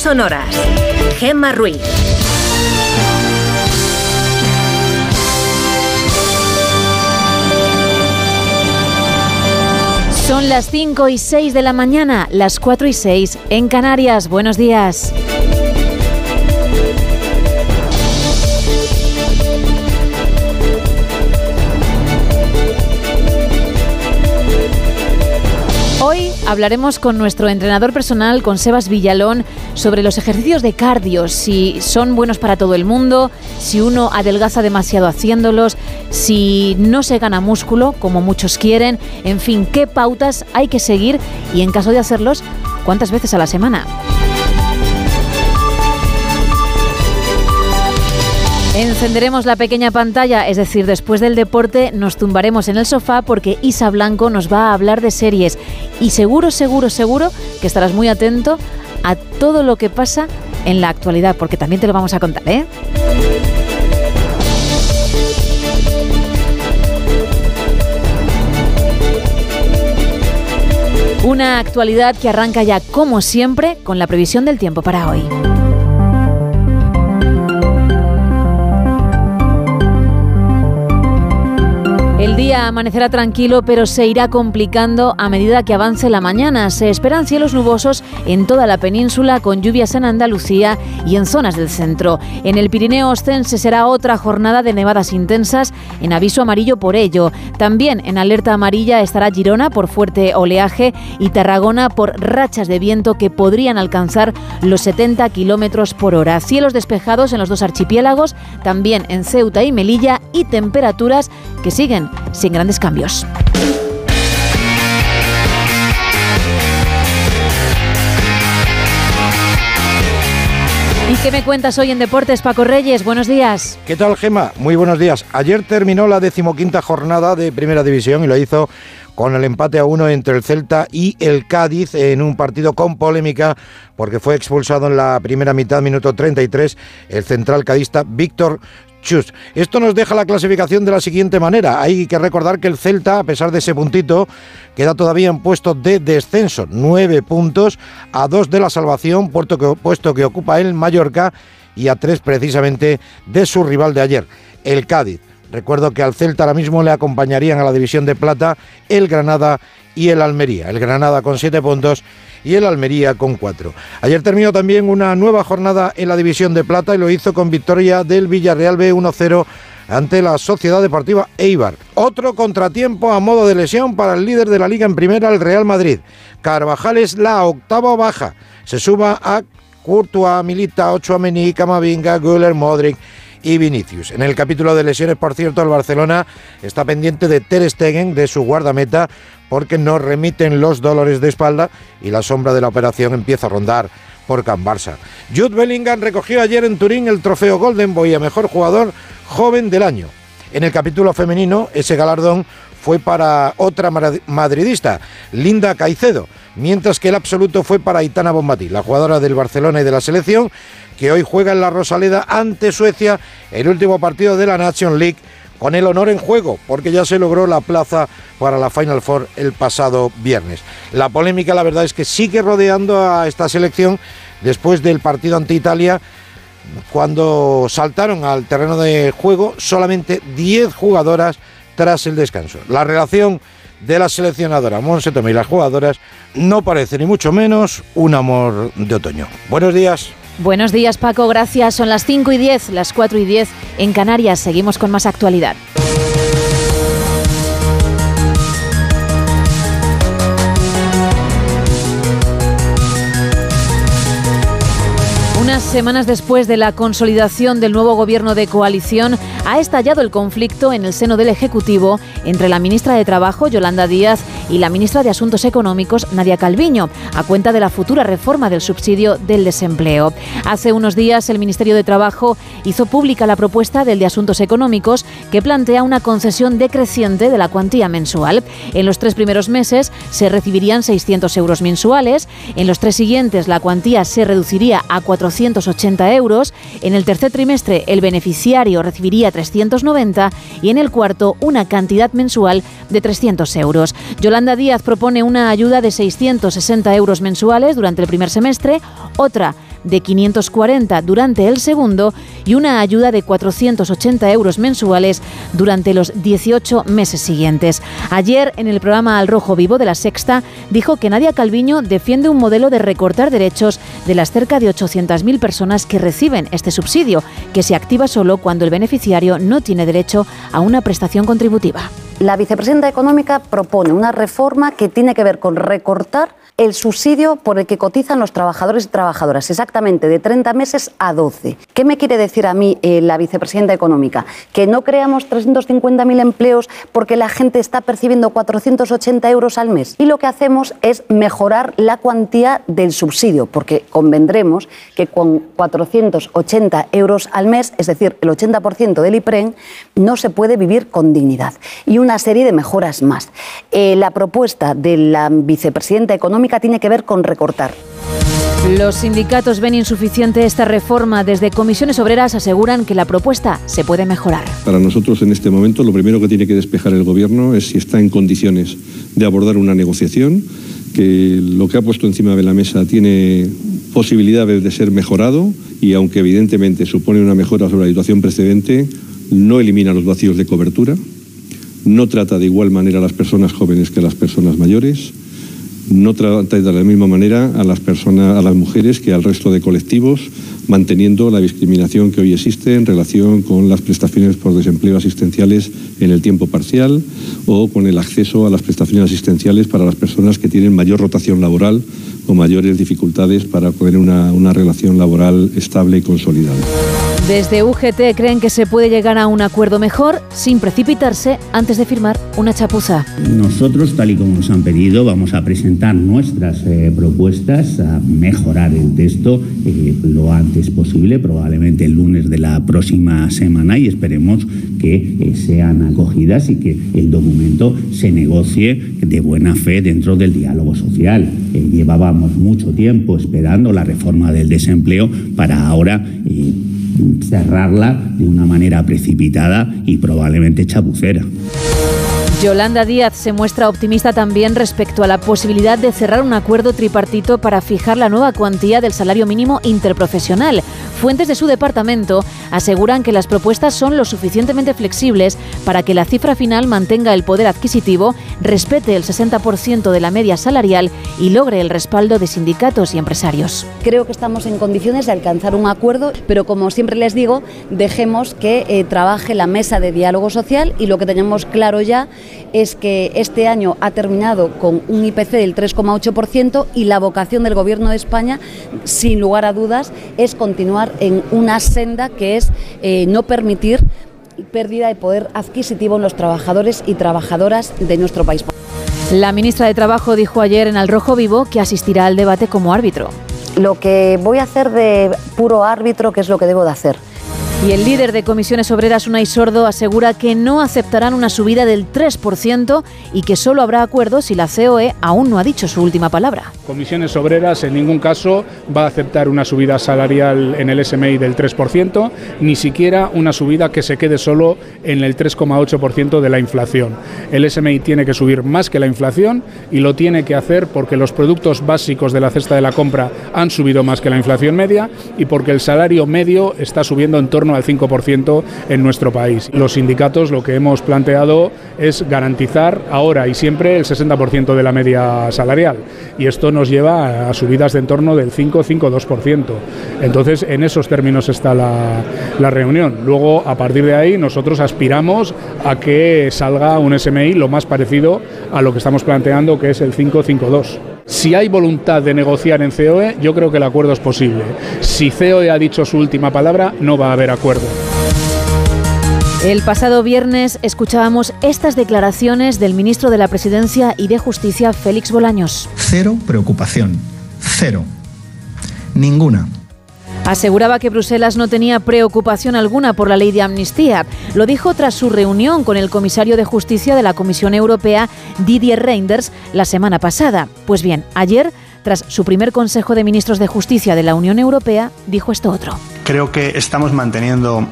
sonoras. Gemma Ruiz. Son las 5 y 6 de la mañana, las 4 y 6 en Canarias. Buenos días. Hoy hablaremos con nuestro entrenador personal, con Sebas Villalón, sobre los ejercicios de cardio, si son buenos para todo el mundo, si uno adelgaza demasiado haciéndolos, si no se gana músculo, como muchos quieren, en fin, qué pautas hay que seguir y en caso de hacerlos, cuántas veces a la semana. Encenderemos la pequeña pantalla, es decir, después del deporte nos tumbaremos en el sofá porque Isa Blanco nos va a hablar de series y seguro, seguro, seguro que estarás muy atento a todo lo que pasa en la actualidad, porque también te lo vamos a contar, ¿eh? Una actualidad que arranca ya, como siempre, con la previsión del tiempo para hoy. Día amanecerá tranquilo, pero se irá complicando a medida que avance la mañana. Se esperan cielos nubosos en toda la península, con lluvias en Andalucía y en zonas del centro. En el Pirineo Ostense será otra jornada de nevadas intensas, en aviso amarillo por ello. También en alerta amarilla estará Girona por fuerte oleaje y Tarragona por rachas de viento que podrían alcanzar los 70 kilómetros por hora. Cielos despejados en los dos archipiélagos, también en Ceuta y Melilla y temperaturas que siguen sin grandes cambios. ¿Y qué me cuentas hoy en Deportes, Paco Reyes? Buenos días. ¿Qué tal, Gema? Muy buenos días. Ayer terminó la decimoquinta jornada de Primera División y lo hizo con el empate a uno entre el Celta y el Cádiz en un partido con polémica porque fue expulsado en la primera mitad, minuto 33, el central cadista Víctor Chus. Esto nos deja la clasificación de la siguiente manera. Hay que recordar que el Celta, a pesar de ese puntito, queda todavía en puesto de descenso. Nueve puntos a dos de la salvación, puesto que ocupa el Mallorca y a tres precisamente de su rival de ayer, el Cádiz. Recuerdo que al Celta ahora mismo le acompañarían a la división de plata el Granada y el Almería. El Granada con siete puntos y el Almería con cuatro. Ayer terminó también una nueva jornada en la división de plata y lo hizo con victoria del Villarreal B 1-0 ante la Sociedad Deportiva Eibar. Otro contratiempo a modo de lesión para el líder de la liga en primera, el Real Madrid. Carvajal es la octava baja. Se suba a Courtois, Milita, Ochoamení, Camavinga, Güller, Modric y Vinicius. En el capítulo de lesiones, por cierto, el Barcelona está pendiente de Ter Stegen, de su guardameta, porque no remiten los dolores de espalda y la sombra de la operación empieza a rondar por Can Barça. Jude Bellingham recogió ayer en Turín el trofeo Golden Boy a mejor jugador joven del año. En el capítulo femenino, ese galardón fue para otra madridista, Linda Caicedo, mientras que el absoluto fue para Itana Bombati, la jugadora del Barcelona y de la selección, que hoy juega en la Rosaleda ante Suecia, el último partido de la Nation League con el honor en juego, porque ya se logró la plaza para la Final Four el pasado viernes. La polémica, la verdad, es que sigue rodeando a esta selección después del partido ante Italia, cuando saltaron al terreno de juego solamente 10 jugadoras tras el descanso. La relación de la seleccionadora Monse Tomé y las jugadoras no parece ni mucho menos un amor de otoño. Buenos días. Buenos días Paco, gracias. Son las 5 y 10, las 4 y 10 en Canarias. Seguimos con más actualidad. Unas semanas después de la consolidación del nuevo gobierno de coalición, ha estallado el conflicto en el seno del Ejecutivo entre la ministra de Trabajo, Yolanda Díaz, y la ministra de Asuntos Económicos, Nadia Calviño, a cuenta de la futura reforma del subsidio del desempleo. Hace unos días el Ministerio de Trabajo hizo pública la propuesta del de Asuntos Económicos que plantea una concesión decreciente de la cuantía mensual. En los tres primeros meses se recibirían 600 euros mensuales, en los tres siguientes la cuantía se reduciría a 480 euros, en el tercer trimestre el beneficiario recibiría 390 y en el cuarto una cantidad mensual de 300 euros. Yolanda Díaz propone una ayuda de 660 euros mensuales durante el primer semestre, otra de 540 durante el segundo y una ayuda de 480 euros mensuales durante los 18 meses siguientes. Ayer, en el programa Al Rojo Vivo de la Sexta, dijo que Nadia Calviño defiende un modelo de recortar derechos de las cerca de 800.000 personas que reciben este subsidio, que se activa solo cuando el beneficiario no tiene derecho a una prestación contributiva. La vicepresidenta económica propone una reforma que tiene que ver con recortar el subsidio por el que cotizan los trabajadores y trabajadoras, exactamente de 30 meses a 12. ¿Qué me quiere decir a mí eh, la vicepresidenta económica? Que no creamos 350.000 empleos porque la gente está percibiendo 480 euros al mes. Y lo que hacemos es mejorar la cuantía del subsidio, porque convendremos que con 480 euros al mes, es decir, el 80% del IPREN, no se puede vivir con dignidad. Y una serie de mejoras más. Eh, la propuesta de la vicepresidenta económica tiene que ver con recortar. Los sindicatos ven insuficiente esta reforma. Desde comisiones obreras aseguran que la propuesta se puede mejorar. Para nosotros en este momento lo primero que tiene que despejar el Gobierno es si está en condiciones de abordar una negociación, que lo que ha puesto encima de la mesa tiene posibilidades de ser mejorado y aunque evidentemente supone una mejora sobre la situación precedente, no elimina los vacíos de cobertura, no trata de igual manera a las personas jóvenes que a las personas mayores no trata de la misma manera a las personas, a las mujeres que al resto de colectivos, manteniendo la discriminación que hoy existe en relación con las prestaciones por desempleo asistenciales en el tiempo parcial o con el acceso a las prestaciones asistenciales para las personas que tienen mayor rotación laboral o mayores dificultades para poder una, una relación laboral estable y consolidada. Desde UGT creen que se puede llegar a un acuerdo mejor sin precipitarse antes de firmar una chapuza. Nosotros, tal y como nos han pedido, vamos a presentar nuestras eh, propuestas a mejorar el texto eh, lo antes posible, probablemente el lunes de la próxima semana y esperemos que eh, sean acogidas y que el documento se negocie de buena fe dentro del diálogo social. llevábamos mucho tiempo esperando la reforma del desempleo para ahora cerrarla de una manera precipitada y probablemente chapucera. Yolanda Díaz se muestra optimista también respecto a la posibilidad de cerrar un acuerdo tripartito para fijar la nueva cuantía del salario mínimo interprofesional. Fuentes de su departamento aseguran que las propuestas son lo suficientemente flexibles para que la cifra final mantenga el poder adquisitivo, respete el 60% de la media salarial y logre el respaldo de sindicatos y empresarios. Creo que estamos en condiciones de alcanzar un acuerdo, pero como siempre les digo, dejemos que eh, trabaje la mesa de diálogo social y lo que tenemos claro ya es que este año ha terminado con un IPC del 3,8% y la vocación del Gobierno de España, sin lugar a dudas, es continuar en una senda que es eh, no permitir pérdida de poder adquisitivo en los trabajadores y trabajadoras de nuestro país. La ministra de Trabajo dijo ayer en Al Rojo Vivo que asistirá al debate como árbitro. Lo que voy a hacer de puro árbitro, que es lo que debo de hacer y el líder de comisiones obreras, Unai Sordo, asegura que no aceptarán una subida del 3% y que solo habrá acuerdo si la COE aún no ha dicho su última palabra. Comisiones obreras en ningún caso va a aceptar una subida salarial en el SMI del 3%, ni siquiera una subida que se quede solo en el 3,8% de la inflación. El SMI tiene que subir más que la inflación y lo tiene que hacer porque los productos básicos de la cesta de la compra han subido más que la inflación media y porque el salario medio está subiendo en torno al 5% en nuestro país. Los sindicatos lo que hemos planteado es garantizar ahora y siempre el 60% de la media salarial y esto nos lleva a subidas de en torno del 5-5-2%. Entonces, en esos términos está la, la reunión. Luego, a partir de ahí, nosotros aspiramos a que salga un SMI lo más parecido a lo que estamos planteando, que es el 5-5-2. Si hay voluntad de negociar en COE, yo creo que el acuerdo es posible. Si COE ha dicho su última palabra, no va a haber acuerdo. El pasado viernes escuchábamos estas declaraciones del ministro de la Presidencia y de Justicia, Félix Bolaños. Cero preocupación. Cero. Ninguna. Aseguraba que Bruselas no tenía preocupación alguna por la ley de amnistía. Lo dijo tras su reunión con el comisario de Justicia de la Comisión Europea, Didier Reinders, la semana pasada. Pues bien, ayer tras su primer Consejo de Ministros de Justicia de la Unión Europea, dijo esto otro. Creo que estamos manteniendo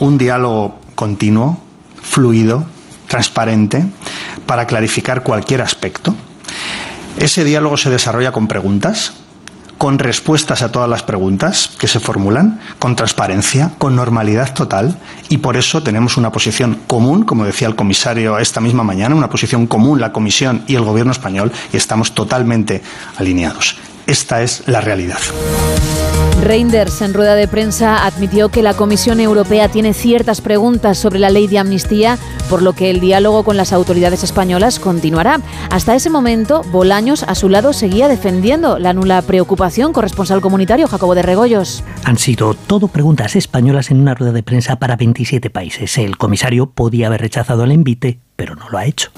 un diálogo continuo, fluido, transparente, para clarificar cualquier aspecto. Ese diálogo se desarrolla con preguntas, con respuestas a todas las preguntas que se formulan, con transparencia, con normalidad total, y por eso tenemos una posición común, como decía el comisario esta misma mañana, una posición común la Comisión y el Gobierno español, y estamos totalmente alineados. Esta es la realidad. Reinders, en rueda de prensa, admitió que la Comisión Europea tiene ciertas preguntas sobre la ley de amnistía, por lo que el diálogo con las autoridades españolas continuará. Hasta ese momento, Bolaños, a su lado, seguía defendiendo la nula preocupación. Corresponsal comunitario, Jacobo de Regoyos. Han sido todo preguntas españolas en una rueda de prensa para 27 países. El comisario podía haber rechazado el envite, pero no lo ha hecho.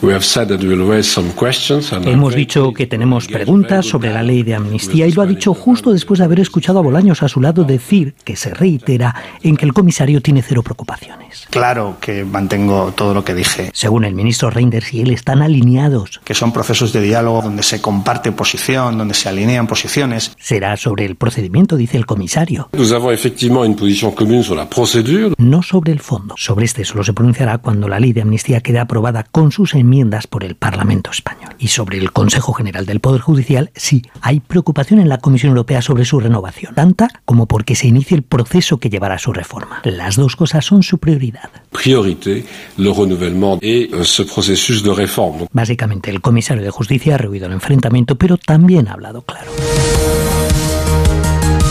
Hemos dicho que tenemos preguntas sobre la ley de amnistía y lo ha dicho justo después de haber escuchado a Bolaños a su lado decir que se reitera en que el comisario tiene cero preocupaciones. Claro que mantengo todo lo que dije. Según el ministro Reinders y él están alineados. Que son procesos de diálogo donde se comparte posición, donde se alinean posiciones. Será sobre el procedimiento, dice el comisario. No sobre el fondo. Sobre este solo se pronunciará cuando la ley de amnistía quede aprobada con sus enmiendas por el Parlamento español. Y sobre el Consejo General del Poder Judicial, sí, hay preocupación en la Comisión Europea sobre su renovación, tanta como porque se inicie el proceso que llevará a su reforma. Las dos cosas son su prioridad. Priorité, le renouvellement et euh, ce processus de réforme. Básicamente, el comisario de Justicia ha rehuido el enfrentamiento, pero también ha hablado claro.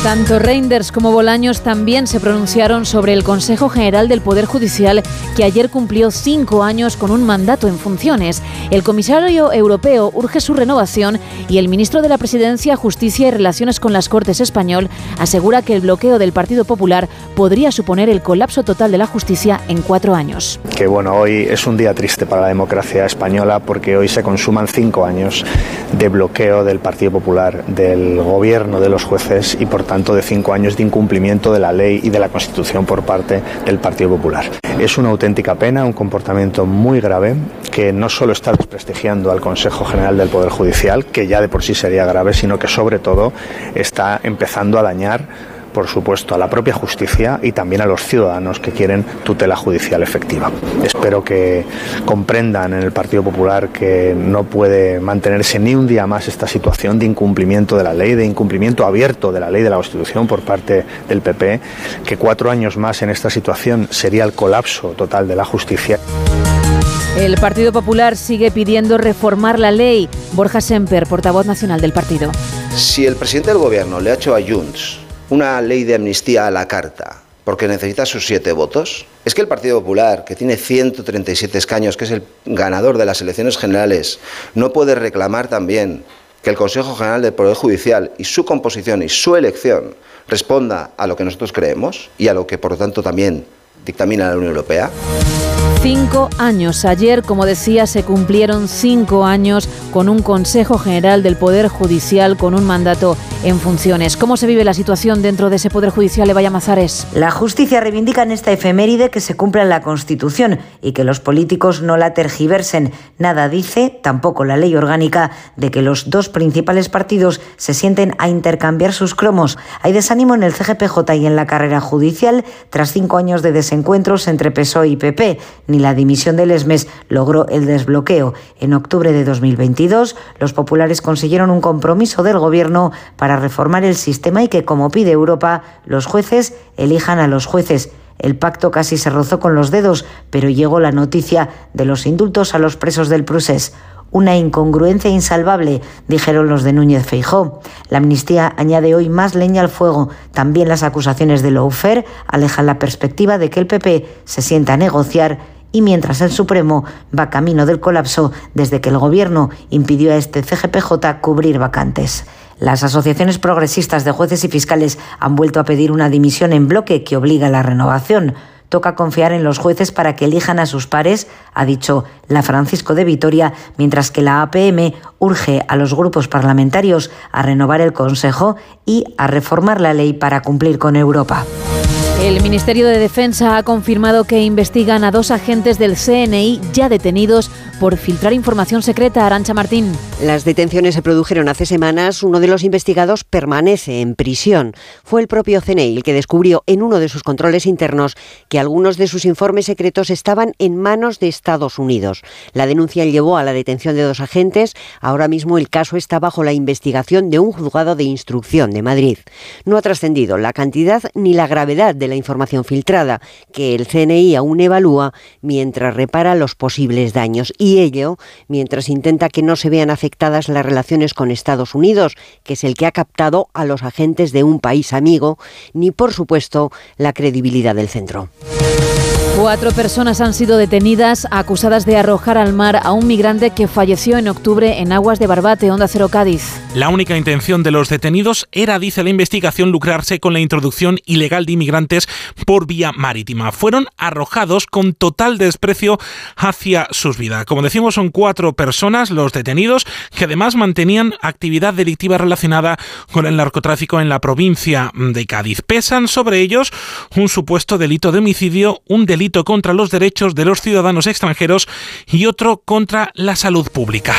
Tanto Reinders como Bolaños también se pronunciaron sobre el Consejo General del Poder Judicial, que ayer cumplió cinco años con un mandato en funciones. El comisario europeo urge su renovación y el ministro de la Presidencia, Justicia y Relaciones con las Cortes español asegura que el bloqueo del Partido Popular podría suponer el colapso total de la justicia en cuatro años. Que bueno, hoy es un día triste para la democracia española porque hoy se consuman cinco años de bloqueo del Partido Popular, del gobierno, de los jueces y por tanto de cinco años de incumplimiento de la ley y de la Constitución por parte del Partido Popular. Es una auténtica pena, un comportamiento muy grave que no solo está desprestigiando al Consejo General del Poder Judicial, que ya de por sí sería grave, sino que sobre todo está empezando a dañar por supuesto, a la propia justicia y también a los ciudadanos que quieren tutela judicial efectiva. Espero que comprendan en el Partido Popular que no puede mantenerse ni un día más esta situación de incumplimiento de la ley, de incumplimiento abierto de la ley de la Constitución por parte del PP, que cuatro años más en esta situación sería el colapso total de la justicia. El Partido Popular sigue pidiendo reformar la ley. Borja Semper, portavoz nacional del partido. Si el presidente del gobierno le ha hecho a Junts una ley de amnistía a la carta porque necesita sus siete votos? ¿Es que el Partido Popular, que tiene 137 escaños, que es el ganador de las elecciones generales, no puede reclamar también que el Consejo General del Poder Judicial y su composición y su elección responda a lo que nosotros creemos y a lo que, por lo tanto, también dictamina la Unión Europea? Cinco años. Ayer, como decía, se cumplieron cinco años con un Consejo General del Poder Judicial con un mandato en funciones. ¿Cómo se vive la situación dentro de ese Poder Judicial, Evaya Mazares? La justicia reivindica en esta efeméride que se cumpla la Constitución y que los políticos no la tergiversen. Nada dice, tampoco la ley orgánica, de que los dos principales partidos se sienten a intercambiar sus cromos. Hay desánimo en el CGPJ y en la carrera judicial tras cinco años de desencuentros entre PSOE y PP ni la dimisión del ESMES logró el desbloqueo. En octubre de 2022, los populares consiguieron un compromiso del Gobierno para reformar el sistema y que, como pide Europa, los jueces elijan a los jueces. El pacto casi se rozó con los dedos, pero llegó la noticia de los indultos a los presos del Prusés. Una incongruencia insalvable, dijeron los de Núñez Feijó. La amnistía añade hoy más leña al fuego. También las acusaciones de Loufer alejan la perspectiva de que el PP se sienta a negociar y mientras el Supremo va camino del colapso desde que el Gobierno impidió a este CGPJ cubrir vacantes. Las asociaciones progresistas de jueces y fiscales han vuelto a pedir una dimisión en bloque que obliga a la renovación. Toca confiar en los jueces para que elijan a sus pares, ha dicho la Francisco de Vitoria, mientras que la APM urge a los grupos parlamentarios a renovar el Consejo y a reformar la ley para cumplir con Europa. El Ministerio de Defensa ha confirmado que investigan a dos agentes del CNI ya detenidos por filtrar información secreta. Arancha Martín. Las detenciones se produjeron hace semanas. Uno de los investigados permanece en prisión. Fue el propio CNI el que descubrió en uno de sus controles internos que algunos de sus informes secretos estaban en manos de Estados Unidos. La denuncia llevó a la detención de dos agentes. Ahora mismo el caso está bajo la investigación de un juzgado de instrucción de Madrid. No ha trascendido la cantidad ni la gravedad de la información filtrada, que el CNI aún evalúa mientras repara los posibles daños. Y ello mientras intenta que no se vean afectadas las relaciones con Estados Unidos, que es el que ha captado a los agentes de un país amigo, ni por supuesto la credibilidad del centro. Cuatro personas han sido detenidas acusadas de arrojar al mar a un migrante que falleció en octubre en aguas de Barbate, Onda Cero Cádiz. La única intención de los detenidos era, dice la investigación, lucrarse con la introducción ilegal de inmigrantes por vía marítima. Fueron arrojados con total desprecio hacia sus vidas. Como decimos, son cuatro personas los detenidos que además mantenían actividad delictiva relacionada con el narcotráfico en la provincia de Cádiz. Pesan sobre ellos un supuesto delito de homicidio, un delito contra los derechos de los ciudadanos extranjeros y otro contra la salud pública.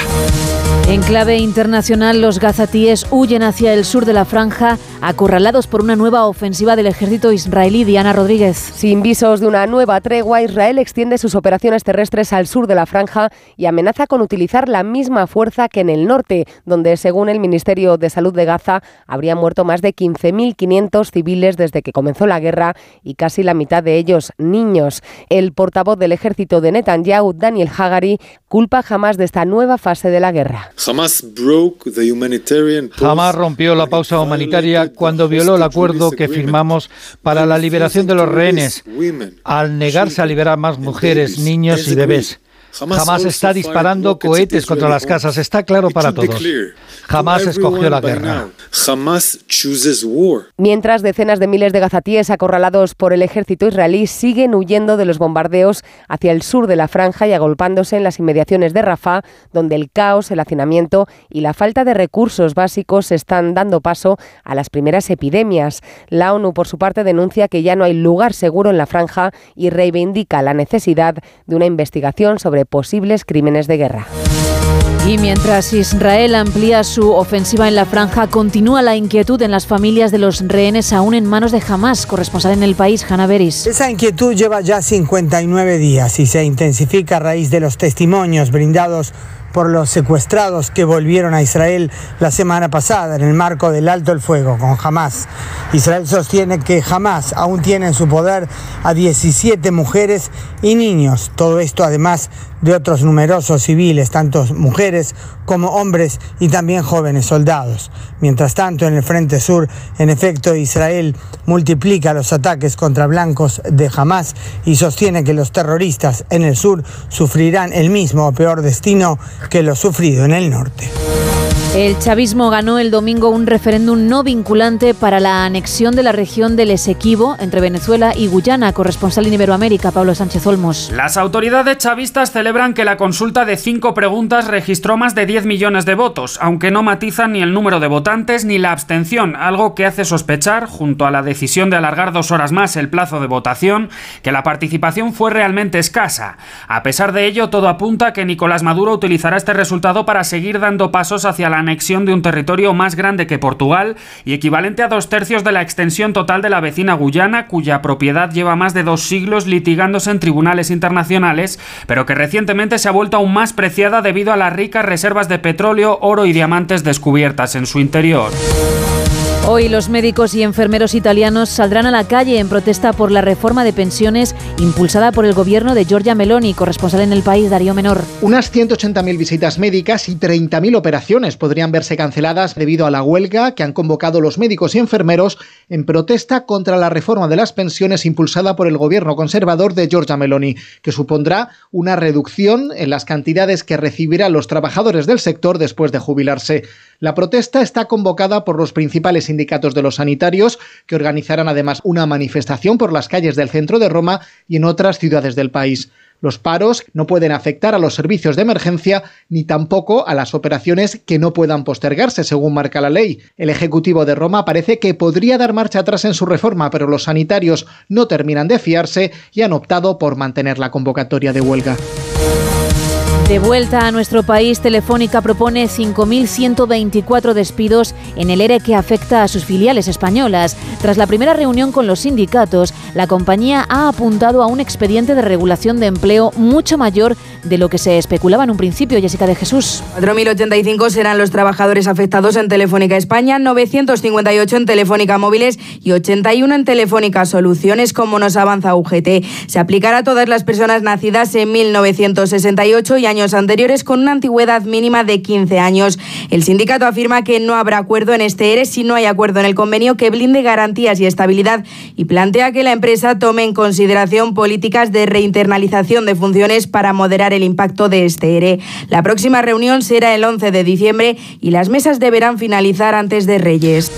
En clave internacional, los gazatíes huyen hacia el sur de la franja, acorralados por una nueva ofensiva del ejército israelí. Diana Rodríguez. Sin visos de una nueva tregua, Israel extiende sus operaciones terrestres al sur de la franja y amenaza con utilizar la misma fuerza que en el norte, donde, según el Ministerio de Salud de Gaza, habrían muerto más de 15.500 civiles desde que comenzó la guerra y casi la mitad de ellos niños. El portavoz del ejército de Netanyahu, Daniel Hagari, culpa jamás de esta nueva fase de la guerra. Jamás rompió la pausa humanitaria cuando violó el acuerdo que firmamos para la liberación de los rehenes, al negarse a liberar más mujeres, niños y bebés. Jamás está disparando cohetes contra las casas, está claro para todos. Jamás escogió la guerra. Mientras decenas de miles de gazatíes acorralados por el ejército israelí siguen huyendo de los bombardeos hacia el sur de la franja y agolpándose en las inmediaciones de Rafah, donde el caos, el hacinamiento y la falta de recursos básicos están dando paso a las primeras epidemias. La ONU, por su parte, denuncia que ya no hay lugar seguro en la franja y reivindica la necesidad de una investigación sobre posibles crímenes de guerra. Y mientras Israel amplía su ofensiva en la franja, continúa la inquietud en las familias de los rehenes aún en manos de Hamas, corresponsal en el país, Hanna Beris. Esa inquietud lleva ya 59 días y se intensifica a raíz de los testimonios brindados por los secuestrados que volvieron a Israel la semana pasada en el marco del alto el fuego con Hamas. Israel sostiene que Hamas aún tiene en su poder a 17 mujeres y niños. Todo esto además de otros numerosos civiles, tanto mujeres como hombres y también jóvenes soldados. Mientras tanto, en el Frente Sur, en efecto, Israel multiplica los ataques contra blancos de Hamas y sostiene que los terroristas en el sur sufrirán el mismo o peor destino que lo sufrido en el norte. El chavismo ganó el domingo un referéndum no vinculante para la anexión de la región del Esequibo entre Venezuela y Guyana, corresponsal en Iberoamérica, Pablo Sánchez Olmos. Las autoridades chavistas celebran que la consulta de cinco preguntas registró más de 10 millones de votos, aunque no matizan ni el número de votantes ni la abstención, algo que hace sospechar, junto a la decisión de alargar dos horas más el plazo de votación, que la participación fue realmente escasa. A pesar de ello, todo apunta que Nicolás Maduro utilizará este resultado para seguir dando pasos hacia la anexión de un territorio más grande que Portugal y equivalente a dos tercios de la extensión total de la vecina Guyana, cuya propiedad lleva más de dos siglos litigándose en tribunales internacionales, pero que recientemente se ha vuelto aún más preciada debido a las ricas reservas de petróleo, oro y diamantes descubiertas en su interior. Hoy los médicos y enfermeros italianos saldrán a la calle en protesta por la reforma de pensiones impulsada por el gobierno de Giorgia Meloni, corresponsal en el país Darío Menor. Unas 180.000 visitas médicas y 30.000 operaciones podrían verse canceladas debido a la huelga que han convocado los médicos y enfermeros en protesta contra la reforma de las pensiones impulsada por el gobierno conservador de Giorgia Meloni, que supondrá una reducción en las cantidades que recibirán los trabajadores del sector después de jubilarse. La protesta está convocada por los principales sindicatos de los sanitarios, que organizarán además una manifestación por las calles del centro de Roma y en otras ciudades del país. Los paros no pueden afectar a los servicios de emergencia ni tampoco a las operaciones que no puedan postergarse, según marca la ley. El Ejecutivo de Roma parece que podría dar marcha atrás en su reforma, pero los sanitarios no terminan de fiarse y han optado por mantener la convocatoria de huelga. De vuelta a nuestro país, Telefónica propone 5.124 despidos en el ERE que afecta a sus filiales españolas. Tras la primera reunión con los sindicatos, la compañía ha apuntado a un expediente de regulación de empleo mucho mayor de lo que se especulaba en un principio. Jessica de Jesús. 4.085 serán los trabajadores afectados en Telefónica España, 958 en Telefónica Móviles y 81 en Telefónica Soluciones, como nos avanza UGT. Se aplicará a todas las personas nacidas en 1968 y años anteriores con una antigüedad mínima de 15 años. El sindicato afirma que no habrá acuerdo en este ERE si no hay acuerdo en el convenio que blinde garantías y estabilidad y plantea que la empresa tome en consideración políticas de reinternalización de funciones para moderar el impacto de este ERE. La próxima reunión será el 11 de diciembre y las mesas deberán finalizar antes de Reyes.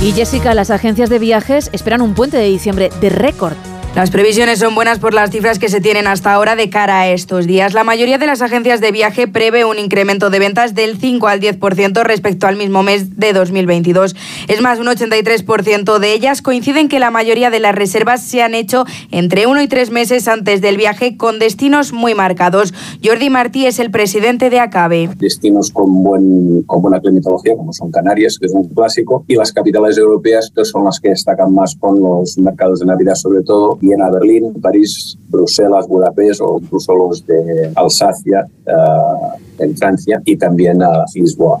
Y Jessica, las agencias de viajes esperan un puente de diciembre de récord. Las previsiones son buenas por las cifras que se tienen hasta ahora de cara a estos días. La mayoría de las agencias de viaje prevé un incremento de ventas del 5 al 10% respecto al mismo mes de 2022. Es más, un 83% de ellas coinciden que la mayoría de las reservas se han hecho entre uno y tres meses antes del viaje con destinos muy marcados. Jordi Martí es el presidente de ACABE. Destinos con, buen, con buena climatología, como son Canarias, que es un clásico, y las capitales europeas, que son las que destacan más con los mercados de Navidad sobre todo Viena, Berlín, París, Bruselas, Budapest o incluso los de Alsacia uh, en Francia y también a Lisboa.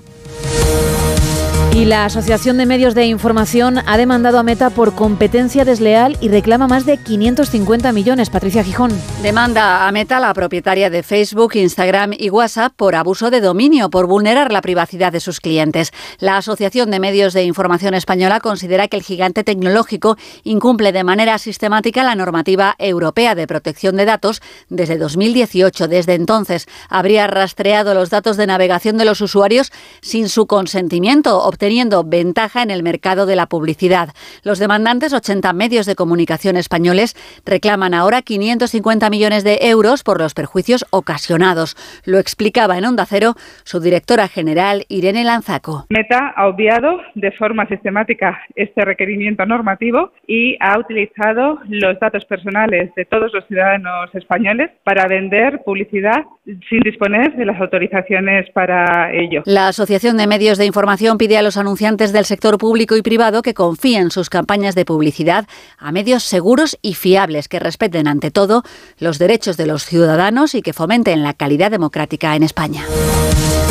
Y la Asociación de Medios de Información ha demandado a Meta por competencia desleal y reclama más de 550 millones. Patricia Gijón. Demanda a Meta, la propietaria de Facebook, Instagram y WhatsApp, por abuso de dominio, por vulnerar la privacidad de sus clientes. La Asociación de Medios de Información Española considera que el gigante tecnológico incumple de manera sistemática la normativa europea de protección de datos desde 2018. Desde entonces habría rastreado los datos de navegación de los usuarios sin su consentimiento teniendo ventaja en el mercado de la publicidad. Los demandantes, 80 medios de comunicación españoles, reclaman ahora 550 millones de euros por los perjuicios ocasionados. Lo explicaba en Onda Cero su directora general, Irene Lanzaco. Meta ha obviado de forma sistemática este requerimiento normativo y ha utilizado los datos personales de todos los ciudadanos españoles para vender publicidad sin disponer de las autorizaciones para ello. La Asociación de Medios de Información pide a los anunciantes del sector público y privado que confíen sus campañas de publicidad a medios seguros y fiables que respeten ante todo los derechos de los ciudadanos y que fomenten la calidad democrática en España.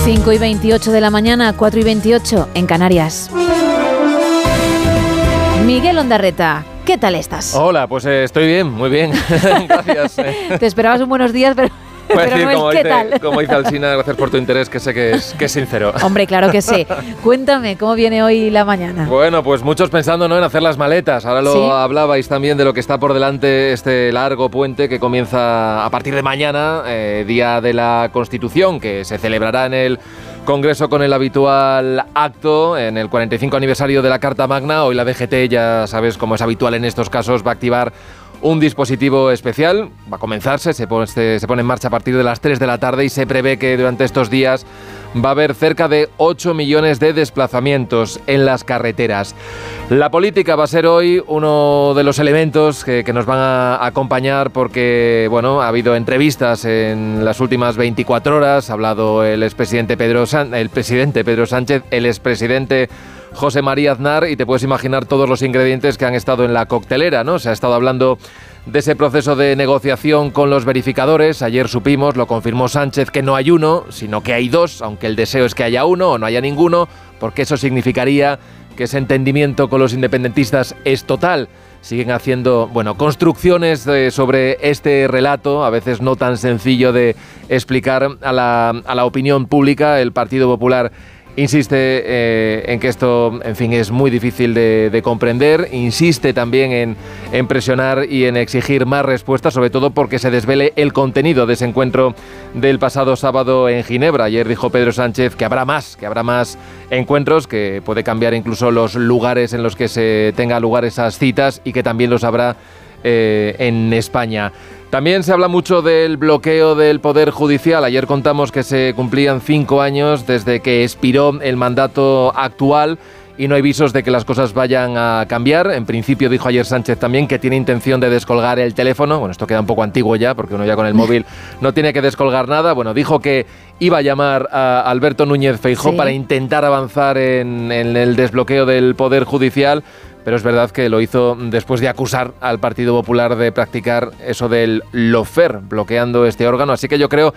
5 y 28 de la mañana, 4 y 28 en Canarias. Miguel Ondarreta, ¿qué tal estás? Hola, pues eh, estoy bien, muy bien. Gracias. eh. Te esperabas un buenos días, pero, Puedo pero no es como, dice, tal. como dice Alsina, gracias por tu interés, que sé que es, que es sincero. Hombre, claro que sí. Cuéntame, ¿cómo viene hoy la mañana? Bueno, pues muchos pensando ¿no? en hacer las maletas. Ahora lo Sí. hablabais también de lo que está por delante este largo puente que comienza a partir de mañana, eh, Día de la Constitución, que se celebrará en el Congreso con el habitual acto en el 45 aniversario de la Carta Magna. Hoy la DGT, ya sabes, como es habitual en estos casos, va a activar un dispositivo especial. Va a comenzarse, se pone, se pone en marcha a partir de las 3 de la tarde y se prevé que durante estos días va a haber cerca de 8 millones de desplazamientos en las carreteras. La política va a ser hoy uno de los elementos que, que nos van a acompañar porque, bueno, ha habido entrevistas en las últimas 24 horas, ha hablado el expresidente Pedro, San- el presidente Pedro Sánchez, el expresidente José María Aznar y te puedes imaginar todos los ingredientes que han estado en la coctelera, ¿no? Se ha estado hablando de ese proceso de negociación con los verificadores. Ayer supimos, lo confirmó Sánchez, que no hay uno, sino que hay dos, aunque el deseo es que haya uno o no haya ninguno, porque eso significaría que ese entendimiento con los independentistas es total. Siguen haciendo, bueno, construcciones sobre este relato, a veces no tan sencillo de explicar a la, a la opinión pública. El Partido Popular Insiste eh, en que esto, en fin, es muy difícil de, de comprender. Insiste también en, en presionar y en exigir más respuestas, sobre todo porque se desvele el contenido de ese encuentro del pasado sábado en Ginebra. Ayer dijo Pedro Sánchez que habrá más, que habrá más encuentros, que puede cambiar incluso los lugares en los que se tenga lugar esas citas y que también los habrá eh, en España. También se habla mucho del bloqueo del Poder Judicial. Ayer contamos que se cumplían cinco años desde que expiró el mandato actual y no hay visos de que las cosas vayan a cambiar. En principio dijo ayer Sánchez también que tiene intención de descolgar el teléfono. Bueno, esto queda un poco antiguo ya, porque uno ya con el móvil no tiene que descolgar nada. Bueno, dijo que iba a llamar a Alberto Núñez Feijó para intentar avanzar en, en el desbloqueo del Poder Judicial pero es verdad que lo hizo después de acusar al Partido Popular de practicar eso del lofer, bloqueando este órgano. Así que yo creo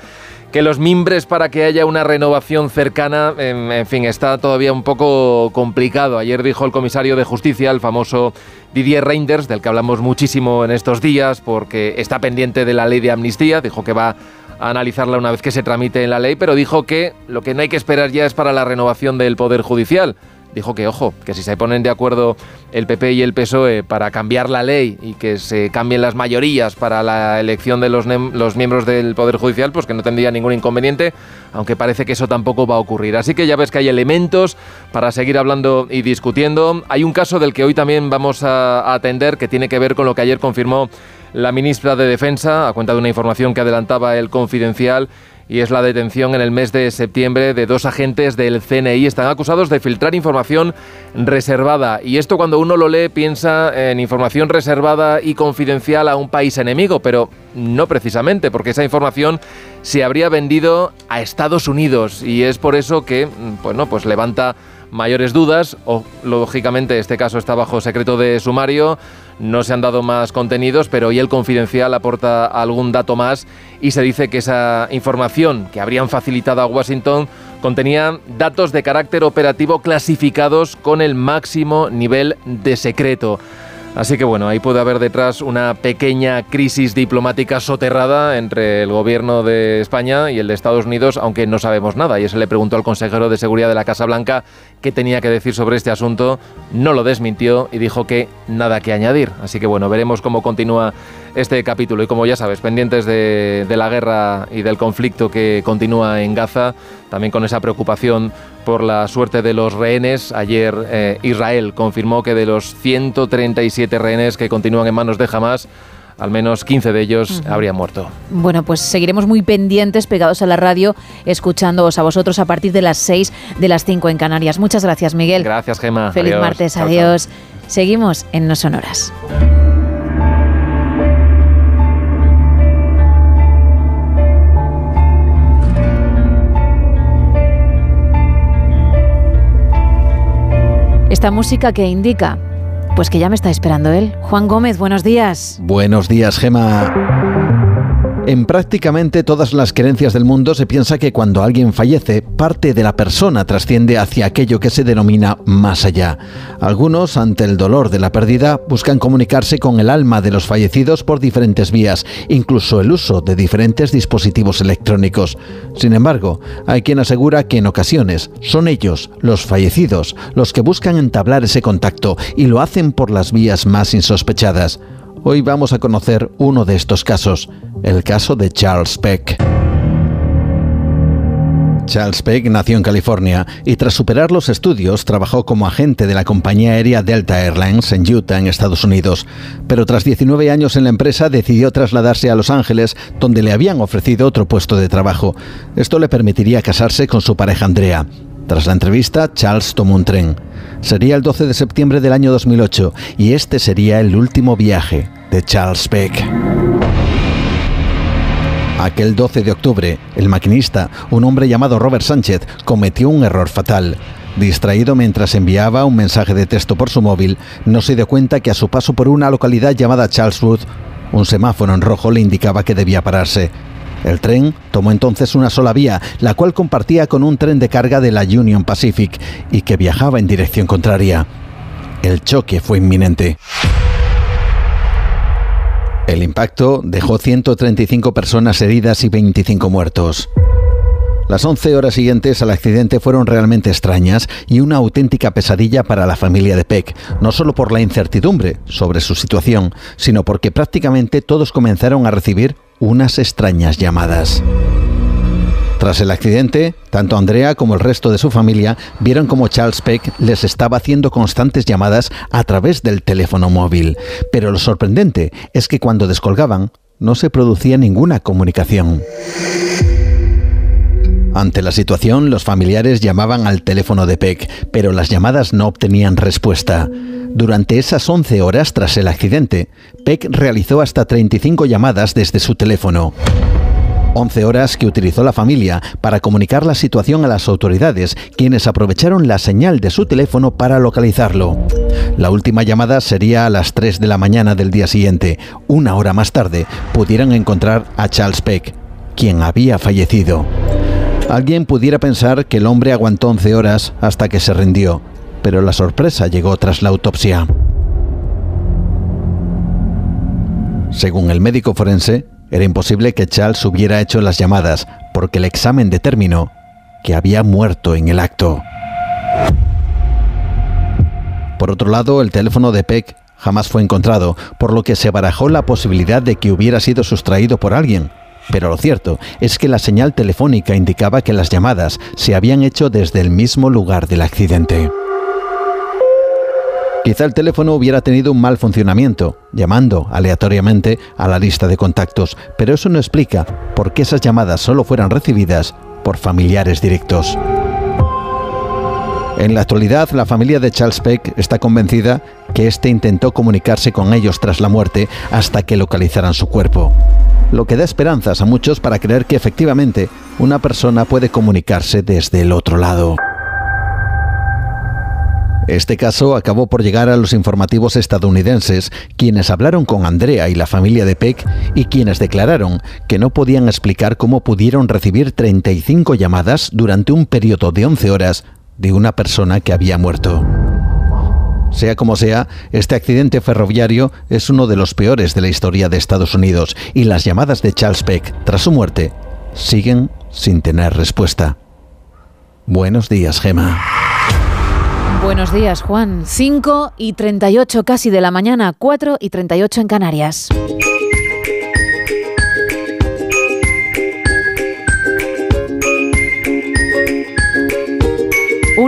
que los mimbres para que haya una renovación cercana, en, fin, está todavía un poco complicado. Ayer dijo el comisario de Justicia, el famoso Didier Reinders, del que hablamos muchísimo en estos días, porque está pendiente de la ley de amnistía, dijo que va a analizarla una vez que se tramite en la ley, pero dijo que lo que no hay que esperar ya es para la renovación del Poder Judicial dijo que, ojo, que si se ponen de acuerdo el PP y el PSOE para cambiar la ley y que se cambien las mayorías para la elección de los, los miembros del Poder Judicial, pues que no tendría ningún inconveniente, aunque parece que eso tampoco va a ocurrir. Así que ya ves que hay elementos para seguir hablando y discutiendo. Hay un caso del que hoy también vamos a atender que tiene que ver con lo que ayer confirmó la ministra de Defensa, a cuenta de una información que adelantaba el Confidencial y es la detención en el mes de septiembre de dos agentes del CNI. Están acusados de filtrar información reservada. Y esto cuando uno lo lee piensa en información reservada y confidencial a un país enemigo, pero no precisamente, porque esa información se habría vendido a Estados Unidos y es por eso que, bueno, pues levanta mayores dudas, o lógicamente este caso está bajo secreto de sumario, no se han dado más contenidos, pero hoy el confidencial aporta algún dato más y se dice que esa información que habrían facilitado a Washington contenía datos de carácter operativo clasificados con el máximo nivel de secreto. Así que bueno, ahí puede haber detrás una pequeña crisis diplomática soterrada entre el gobierno de España y el de Estados Unidos, aunque no sabemos nada. Y se le preguntó al consejero de seguridad de la Casa Blanca qué tenía que decir sobre este asunto. No lo desmintió y dijo que nada que añadir. Así que bueno, veremos cómo continúa este capítulo. Y como ya sabes, pendientes de, la guerra y del conflicto que continúa en Gaza, también con esa preocupación por la suerte de los rehenes. Ayer eh, Israel confirmó que de los 137 rehenes que continúan en manos de Hamas, al menos 15 de ellos habrían muerto. Bueno, pues seguiremos muy pendientes, pegados a la radio, escuchándoos a vosotros a partir de las 6 de las 5 en Canarias. Muchas gracias, Miguel. Gracias, Gema. Feliz martes, adiós. Seguimos en No Sonoras. Esta música que indica, pues que ya me está esperando él. Juan Gómez, buenos días. Buenos días, Gema. En prácticamente todas las creencias del mundo se piensa que cuando alguien fallece, parte de la persona trasciende hacia aquello que se denomina más allá. Algunos, ante el dolor de la pérdida, buscan comunicarse con el alma de los fallecidos por diferentes vías, incluso el uso de diferentes dispositivos electrónicos. Sin embargo, hay quien asegura que en ocasiones son ellos, los fallecidos, los que buscan entablar ese contacto y lo hacen por las vías más insospechadas. Hoy vamos a conocer uno de estos casos, el caso de Charles Peck. Charles Peck nació en California y tras superar los estudios trabajó como agente de la compañía aérea Delta Airlines en Utah, en Estados Unidos. Pero tras 19 años en la empresa decidió trasladarse a Los Ángeles, donde le habían ofrecido otro puesto de trabajo. Esto le permitiría casarse con su pareja Andrea. Tras la entrevista, Charles tomó un tren. Sería el 12 de septiembre del año 2008 y este sería el último viaje de Charles Peck. Aquel 12 de octubre, el maquinista, un hombre llamado Robert Sánchez, cometió un error fatal. Distraído mientras enviaba un mensaje de texto por su móvil, no se dio cuenta que a su paso por una localidad llamada Charleswood, un semáforo en rojo le indicaba que debía pararse. El tren tomó entonces una sola vía, la cual compartía con un tren de carga de la Union Pacific y que viajaba en dirección contraria. El choque fue inminente. El impacto dejó 135 personas heridas y 25 muertos. Las 11 horas siguientes al accidente fueron realmente extrañas y una auténtica pesadilla para la familia de Peck, no solo por la incertidumbre sobre su situación, sino porque prácticamente todos comenzaron a recibir unas extrañas llamadas. Tras el accidente, tanto Andrea como el resto de su familia vieron como Charles Peck les estaba haciendo constantes llamadas a través del teléfono móvil. Pero lo sorprendente es que cuando descolgaban, no se producía ninguna comunicación. Ante la situación, los familiares llamaban al teléfono de Peck, pero las llamadas no obtenían respuesta. Durante esas 11 horas tras el accidente, Peck realizó hasta 35 llamadas desde su teléfono. 11 horas que utilizó la familia para comunicar la situación a las autoridades, quienes aprovecharon la señal de su teléfono para localizarlo. La última llamada sería a las 3 de la mañana del día siguiente. Una hora más tarde pudieron encontrar a Charles Peck, quien había fallecido. Alguien pudiera pensar que el hombre aguantó 11 horas hasta que se rindió, pero la sorpresa llegó tras la autopsia. Según el médico forense, era imposible que Charles hubiera hecho las llamadas porque el examen determinó que había muerto en el acto. Por otro lado, el teléfono de Peck jamás fue encontrado, por lo que se barajó la posibilidad de que hubiera sido sustraído por alguien. Pero lo cierto es que la señal telefónica indicaba que las llamadas se habían hecho desde el mismo lugar del accidente. Quizá el teléfono hubiera tenido un mal funcionamiento, llamando aleatoriamente a la lista de contactos, pero eso no explica por qué esas llamadas solo fueran recibidas por familiares directos. En la actualidad, la familia de Charles Peck está convencida que éste intentó comunicarse con ellos tras la muerte hasta que localizaran su cuerpo. Lo que da esperanzas a muchos para creer que efectivamente una persona puede comunicarse desde el otro lado. Este caso acabó por llegar a los informativos estadounidenses, quienes hablaron con Andrea y la familia de Peck y quienes declararon que no podían explicar cómo pudieron recibir 35 llamadas durante un periodo de 11 horas de una persona que había muerto. Sea como sea, este accidente ferroviario es uno de los peores de la historia de Estados Unidos y las llamadas de Charles Peck tras su muerte siguen sin tener respuesta. Buenos días, Gema. Buenos días, Juan. 5 y 38 casi de la mañana, 4 y 38 en Canarias.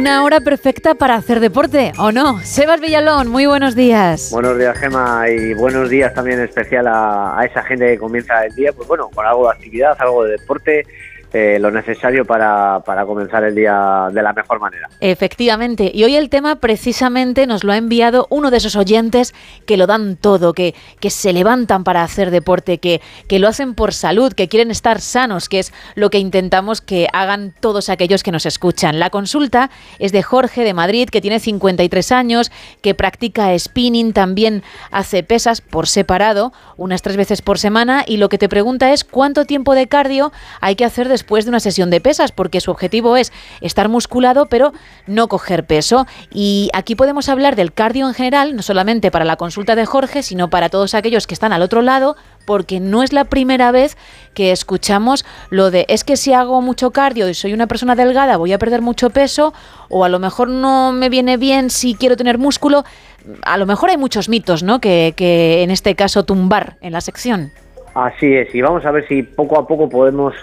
Una hora perfecta para hacer deporte, ¿o no? Sebas Villalón, muy buenos días. Buenos días, Gema, y buenos días también especial a, a esa gente que comienza el día, pues bueno, con algo de actividad, algo de deporte eh, lo necesario para, para, comenzar el día de la mejor manera. Efectivamente, y hoy el tema precisamente nos lo ha enviado uno de esos oyentes que lo dan todo, que, que se levantan para hacer deporte, que, que lo hacen por salud, que quieren estar sanos, que es lo que intentamos que hagan todos aquellos que nos escuchan. La consulta es de Jorge de Madrid, que tiene 53 años, que practica spinning, también hace pesas por separado, unas tres veces por semana, y lo que te pregunta es cuánto tiempo de cardio hay que hacer después de una sesión de pesas, porque su objetivo es estar musculado, pero no coger peso. Y aquí podemos hablar del cardio en general, no solamente para la consulta de Jorge, sino para todos aquellos que están al otro lado, porque no es la primera vez que escuchamos lo de es que si hago mucho cardio y soy una persona delgada voy a perder mucho peso o a lo mejor no me viene bien si quiero tener músculo. A lo mejor hay muchos mitos, ¿no? Que, que en este caso tumbar en la sección. Así es, y vamos a ver si poco a poco podemos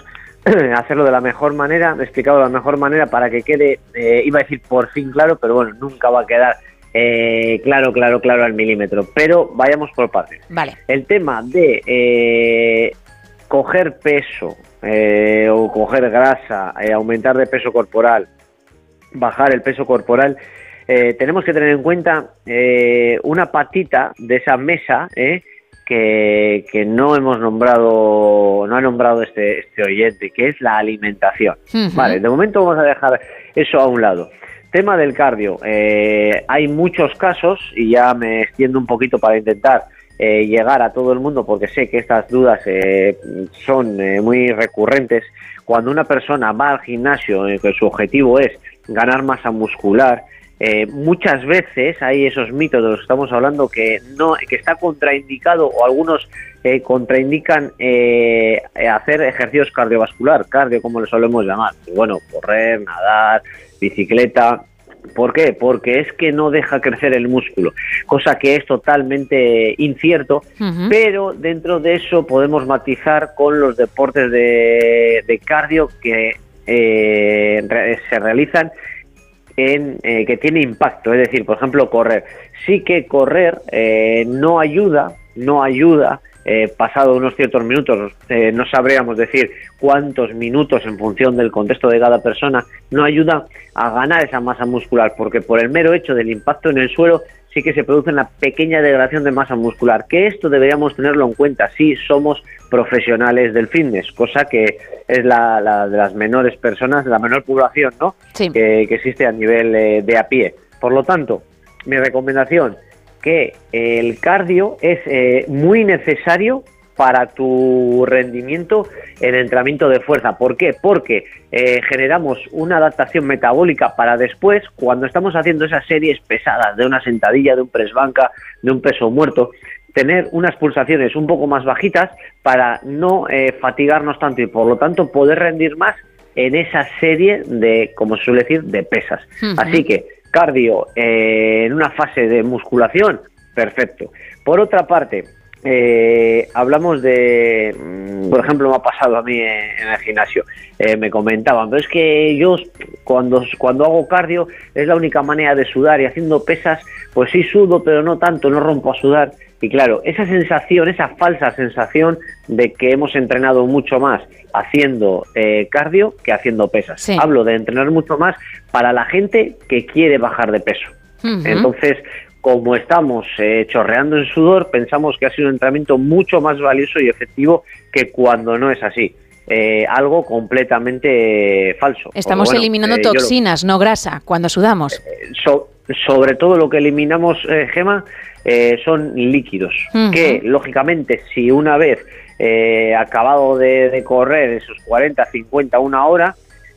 hacerlo de la mejor manera, explicado de la mejor manera para que quede, eh, iba a decir por fin claro, pero bueno, nunca va a quedar eh, claro, claro, claro al milímetro. Pero vayamos por partes. Vale. El tema de eh, coger peso o coger grasa, aumentar de peso corporal, bajar el peso corporal, tenemos que tener en cuenta una patita de esa mesa, ¿eh? Que, que, no hemos nombrado, no ha nombrado este, este oyente, que es la alimentación. Vale, de momento vamos a dejar eso a un lado. Tema del cardio. Eh, hay muchos casos, y ya me extiendo un poquito para intentar eh, llegar a todo el mundo, porque sé que estas dudas eh, son muy recurrentes. Cuando una persona va al gimnasio, que su objetivo es ganar masa muscular, eh, muchas veces hay esos mitos de los que estamos hablando que no que está contraindicado o algunos eh, contraindican eh, hacer ejercicios cardiovascular, cardio como le solemos llamar. bueno, correr, nadar, bicicleta. ¿Por qué? Porque es que no deja crecer el músculo, cosa que es totalmente incierto, pero dentro de eso podemos matizar con los deportes de, de cardio que se realizan en, eh, que tiene impacto, es decir, por ejemplo, correr. Sí que correr eh, no ayuda, no ayuda eh, pasado unos ciertos minutos, eh, no sabríamos decir cuántos minutos en función del contexto de cada persona, no ayuda a ganar esa masa muscular, porque por el mero hecho del impacto en el suelo sí que se produce una pequeña degradación de masa muscular, que esto deberíamos tenerlo en cuenta si somos profesionales del fitness, cosa que es la, de las menores personas, la menor población ¿no? que, existe a nivel eh, de a pie. Por lo tanto, mi recomendación, que el cardio es eh, muy necesario para tu rendimiento en entrenamiento de fuerza. ¿Por qué? Porque eh, generamos una adaptación metabólica para después, cuando estamos haciendo esas series pesadas de una sentadilla, de un press banca, de un peso muerto, tener unas pulsaciones un poco más bajitas para no eh, fatigarnos tanto y por lo tanto poder rendir más en esa serie de, como se suele decir, de pesas. Así que cardio eh, en una fase de musculación, perfecto. Por otra parte, eh, hablamos de, mm, por ejemplo, me ha pasado a mí en, el gimnasio, eh, me comentaban, pero es que yo cuando, cuando hago cardio es la única manera de sudar y haciendo pesas, pues sí sudo, pero no tanto, no rompo a sudar. Y claro, esa sensación, esa falsa sensación de que hemos entrenado mucho más haciendo eh, cardio que haciendo pesas. Hablo de entrenar mucho más para la gente que quiere bajar de peso. Entonces, como estamos eh, chorreando en sudor, pensamos que ha sido un entrenamiento mucho más valioso y efectivo que cuando no es así. Eh, algo completamente falso. Estamos eliminando toxinas, no grasa, cuando sudamos. sobre todo lo que eliminamos, Gema, son líquidos, que lógicamente si una vez eh, acabado de, correr esos 40, 50, una hora,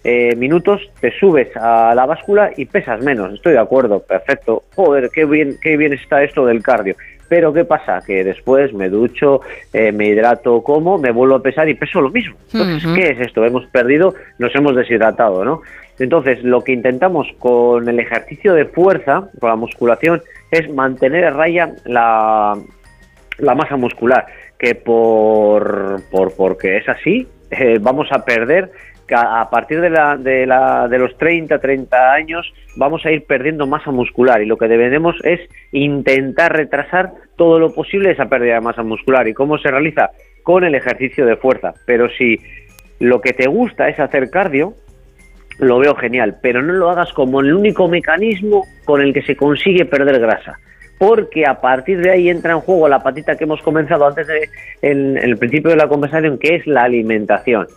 eh, minutos, te subes a la báscula y pesas menos. Estoy de acuerdo, perfecto. Joder, qué bien, qué bien está esto del cardio. Pero ¿qué pasa? Que después me ducho, eh, me hidrato, como, me vuelvo a pesar y peso lo mismo. Entonces, ¿qué es esto? Hemos perdido, nos hemos deshidratado, ¿no? Entonces, lo que intentamos con el ejercicio de fuerza, con la musculación, es mantener a raya la, la masa muscular que por, por porque es así, eh, vamos a perder a partir de, la, de, la, de los 30, 30 años vamos a ir perdiendo masa muscular y lo que debemos es intentar retrasar todo lo posible esa pérdida de masa muscular. ¿Y cómo se realiza? Con el ejercicio de fuerza. Pero si lo que te gusta es hacer cardio, lo veo genial, pero no lo hagas como el único mecanismo con el que se consigue perder grasa porque a partir de ahí entra en juego la patita que hemos comenzado antes de, en, el principio de la conversación, que es la alimentación.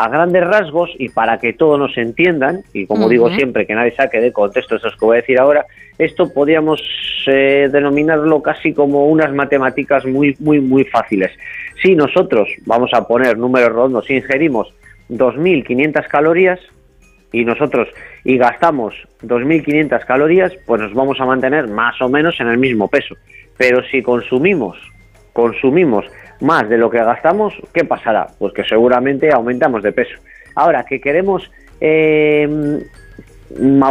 A grandes rasgos, y para que todos nos entiendan, y como digo siempre, que nadie saque de contexto eso que voy a decir ahora, esto podríamos eh, denominarlo casi como unas matemáticas muy, muy, muy fáciles. Si nosotros, vamos a poner números rondos, ingerimos 2.500 calorías, y nosotros y gastamos 2.500 calorías, pues nos vamos a mantener más o menos en el mismo peso. Pero si consumimos, consumimos más de lo que gastamos, ¿qué pasará? Pues que seguramente aumentamos de peso. Ahora, que queremos eh,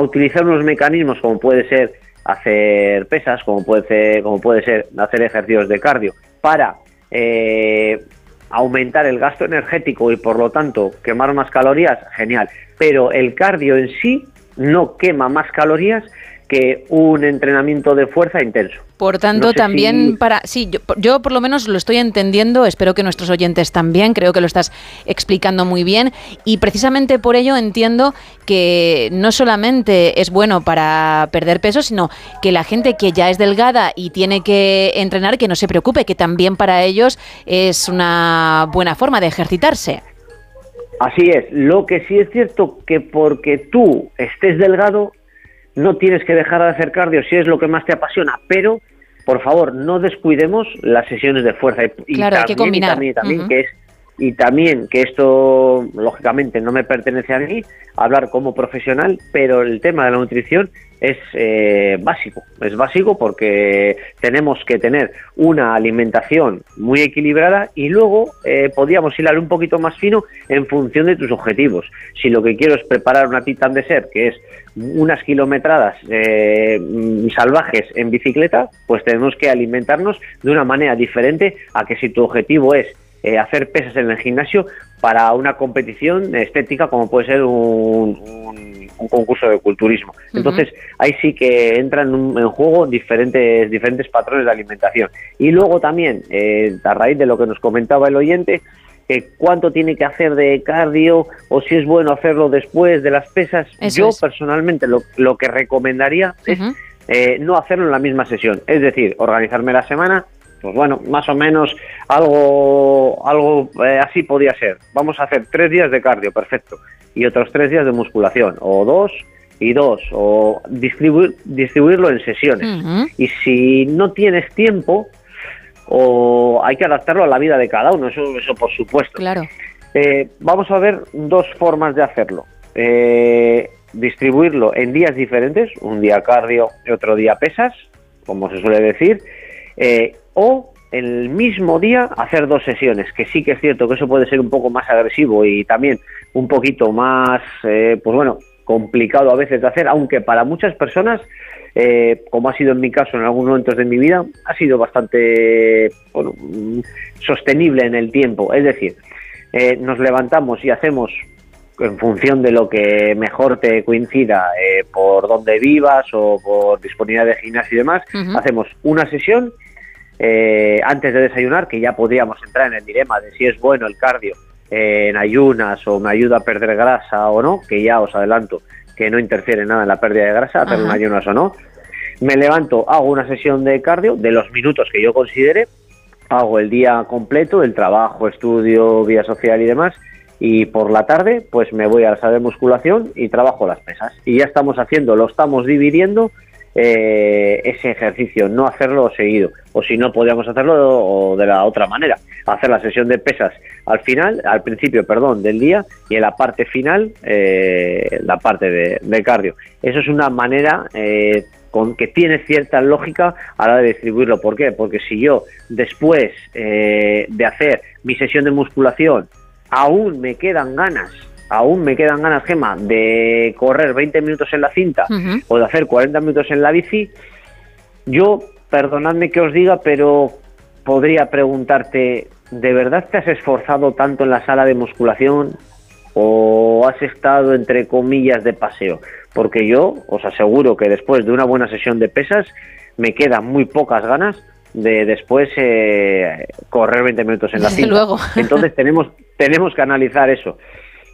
utilizar unos mecanismos como puede ser hacer pesas, como puede ser, como puede ser hacer ejercicios de cardio, para eh, aumentar el gasto energético y por lo tanto quemar más calorías, genial. Pero el cardio en sí no quema más calorías que un entrenamiento de fuerza intenso. Por tanto, también para... Sí, yo, por lo menos lo estoy entendiendo, espero que nuestros oyentes también, creo que lo estás explicando muy bien y precisamente por ello entiendo que no solamente es bueno para perder peso, sino que la gente que ya es delgada y tiene que entrenar, que no se preocupe, que también para ellos es una buena forma de ejercitarse. Así es, lo que sí es cierto que porque tú estés delgado no tienes que dejar de hacer cardio si es lo que más te apasiona, pero por favor no descuidemos las sesiones de fuerza y, claro, hay que combinar. también, que es y también que esto lógicamente no me pertenece a mí hablar como profesional, pero el tema de la nutrición es eh, básico, es básico porque tenemos que tener una alimentación muy equilibrada y luego eh, podríamos hilar un poquito más fino en función de tus objetivos. Si lo que quiero es preparar una titan de ser, que es unas kilometradas eh, salvajes en bicicleta, pues tenemos que alimentarnos de una manera diferente a que si tu objetivo es eh, hacer pesas en el gimnasio para una competición estética como puede ser un, un concurso de culturismo. Entonces, ahí sí que entran en, juego diferentes, diferentes patrones de alimentación. Y luego también, eh, a raíz de lo que nos comentaba el oyente, que cuánto tiene que hacer de cardio o si es bueno hacerlo después de las pesas. Yo personalmente lo, lo, que recomendaría es eh, no hacerlo en la misma sesión. Es decir, organizarme la semana, pues bueno, más o menos algo, algo eh, así podía ser. Vamos a hacer tres días de cardio, perfecto, y otros tres días de musculación, o dos y dos, o distribuir, distribuirlo en sesiones. Y si no tienes tiempo, o hay que adaptarlo a la vida de cada uno, eso, eso por supuesto. Claro. Eh, vamos a ver dos formas de hacerlo. Eh, distribuirlo en días diferentes, un día cardio y otro día pesas, como se suele decir, eh, o el mismo día hacer dos sesiones, que sí que es cierto que eso puede ser un poco más agresivo y también un poquito más, eh, pues bueno, complicado a veces de hacer, aunque para muchas personas, eh, como ha sido en mi caso en algunos momentos de mi vida, ha sido bastante bueno, sostenible en el tiempo. Es decir, nos levantamos y hacemos en función de lo que mejor te coincida por donde vivas o por disponibilidad de gimnasio y demás, hacemos una sesión eh, antes de desayunar, que ya podríamos entrar en el dilema de si es bueno el cardio en ayunas o me ayuda a perder grasa o no, que ya os adelanto que no interfiere nada en la pérdida de grasa, hacer un ayunas o no. Me levanto, hago una sesión de cardio de los minutos que yo considere, hago el día completo, el trabajo, estudio, vía social y demás, y por la tarde pues me voy a la sala de musculación y trabajo las pesas. Y ya estamos haciendo, lo estamos dividiendo eh, ese ejercicio, no hacerlo seguido, o si no podríamos hacerlo de la otra manera, hacer la sesión de pesas al final, al principio, perdón, del día y en la parte final, eh, la parte de, cardio. Eso es una manera eh, con que tiene cierta lógica a la de distribuirlo. ¿Por qué? Porque si yo después de hacer mi sesión de musculación aún me quedan ganas aún me quedan ganas, Gema, de correr 20 minutos en la cinta o de hacer 40 minutos en la bici, yo, perdonadme que os diga, pero podría preguntarte, ¿de verdad te has esforzado tanto en la sala de musculación o has estado, entre comillas, de paseo? Porque yo os aseguro que después de una buena sesión de pesas me quedan muy pocas ganas de después eh, correr 20 minutos en la cinta. Luego. Entonces tenemos, tenemos que analizar eso